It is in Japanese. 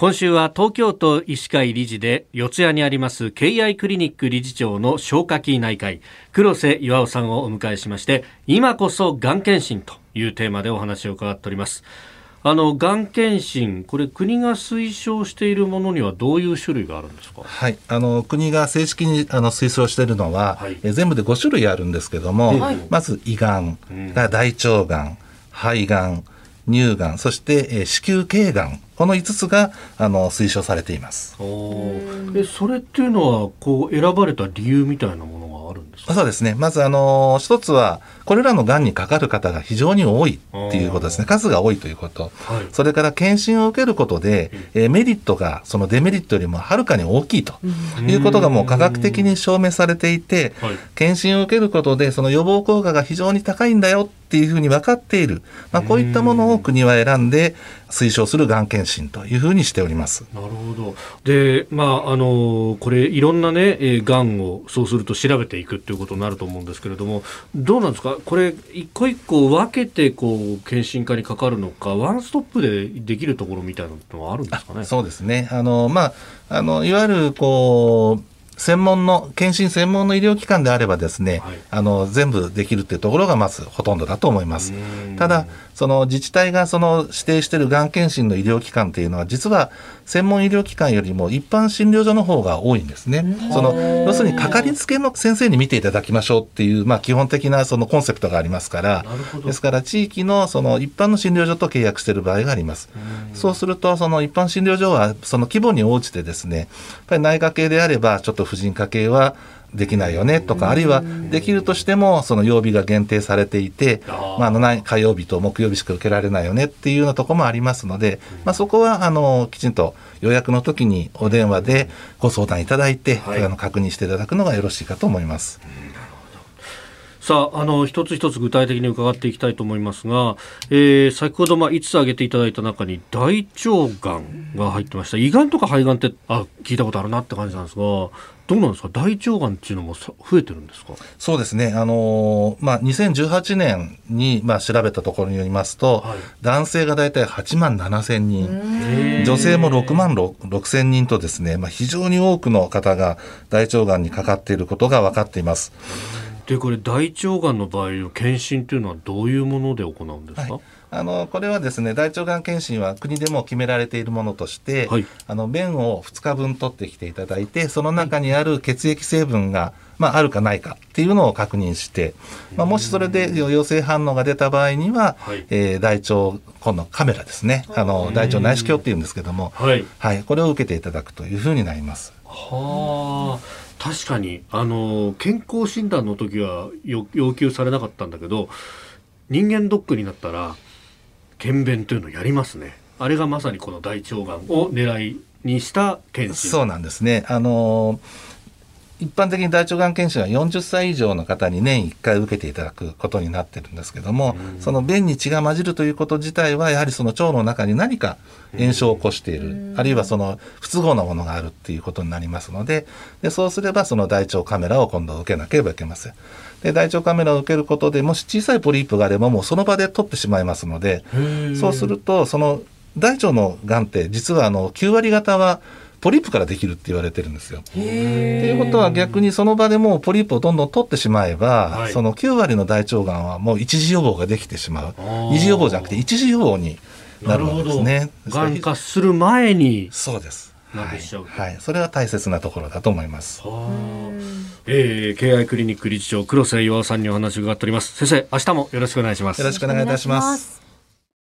今週は東京都医師会理事で四谷にあります敬愛クリニック理事長の消化器内科医黒瀬岩尾さんをお迎えしまして今こそがん検診というテーマでお話を伺っております。あのがん検診これ国が推奨しているものにはどういう種類があるんですか？はい。あの国が正式にあの推奨しているのは、はい、え全部で5種類あるんですけども、はい、まず胃がんが大腸がん肺がん乳がんそして、え子宮頸がんこの5つがあの推奨されています。えそれっていうのはこう選ばれた理由みたいなものがあるんですか？そうですね。まずあの一つはこれらのがんにかかる方が非常に多いっていうことですね。数が多いということ、はい、それから検診を受けることで、えー、メリットがそのデメリットよりもはるかに大きいということがもう科学的に証明されていて、検診を受けることでその予防効果が非常に高いんだよっていうふうに分かっている、まあ、こういったものを国は選んで推奨するがん検診というふうにしております。なるほど。で、まあ、あのこれいろんなね、えー、がんをそうすると調べていくっていうことになると思うんですけれどもどうなんですか？これ一個一個分けてこう検診化にかかるのかワンストップでできるところみたいなのはあるんですかね？そうですね。あの、まあ、あのいわゆるこう専門の、検診専門の医療機関であればですね、はい、あの、全部できるっていうところがまずほとんどだと思います。ただ、その自治体がその指定しているがん検診の医療機関っていうのは、実は専門医療機関よりも一般診療所の方が多いんですね。その、要するにかかりつけの先生に見ていただきましょうっていう、まあ基本的なそのコンセプトがありますから、ですから地域のその一般の診療所と契約している場合があります。そうすると、その一般診療所はその規模に応じてですね、やっぱり内科系であれば、ちょっと婦人科系はできないよねとか、あるいはできるとしても、その曜日が限定されていて、まあ、の火曜日と木曜日しか受けられないよねっていうようなところもありますので、まあ、そこはあのきちんと予約の時にお電話でご相談いただいて、はい、あの確認していただくのがよろしいかと思います。さあ、あの、一つ一つ具体的に伺っていきたいと思いますが、えー、先ほど、まあ、5つ挙げていただいた中に、大腸がんが入ってました。胃がんとか肺がんって、あ、聞いたことあるなって感じなんですが、どうなんですか？大腸がんっていうのも増えてるんですか？そうですね。あのー、まあ、2018年に、まあ、調べたところによりますと、はい、男性が大体8万7千人、女性も6万6千人とですね、まあ、非常に多くの方が大腸がんにかかっていることが分かっています。でこれ大腸がんの場合の検診というのはどういうもので行うんですか、はい。あのこれはですね大腸がん検診は国でも決められているものとして、はい、あの便を2日分取ってきていただいてその中にある血液成分が、まあ、あるかないかっていうのを確認して、まあ、もしそれで陽性反応が出た場合には、はい、えー、大腸今度カメラですね。あの大腸内視鏡っていうんですけども、はい、はい、これを受けていただくというふうになります。はあ確かにあの健康診断の時は要求されなかったんだけど人間ドックになったら検便というのをやりますね。あれがまさにこの大腸がんを狙いにした検診。そうなんですね。あの一般的に大腸がん検診は40歳以上の方に年1回受けていただくことになってるんですけども、その便に血が混じるということ自体はやはりその腸の中に何か炎症を起こしている、あるいはその不都合なものがあるっていうことになりますのででそうすればその大腸カメラを今度受けなければいけません。で大腸カメラを受けることでもし小さいポリープがあればもうその場で取ってしまいますのでそうするとその大腸のがんって実はあの9割方はポリープからできるって言われてるんですよ。っていうことは逆にその場でもうポリープをどんどん取ってしまえば、はい、その9割の大腸がんはもう一次予防ができてしまう二次予防じゃなくて一次予防になるわけですね。がん化する前にそうですはい、はい、それは大切なところだと思います。えー、敬愛クリニック理事長黒瀬岩さんにお話を伺っております。先生、明日もよろしくお願いします。よろしくお願いいたします。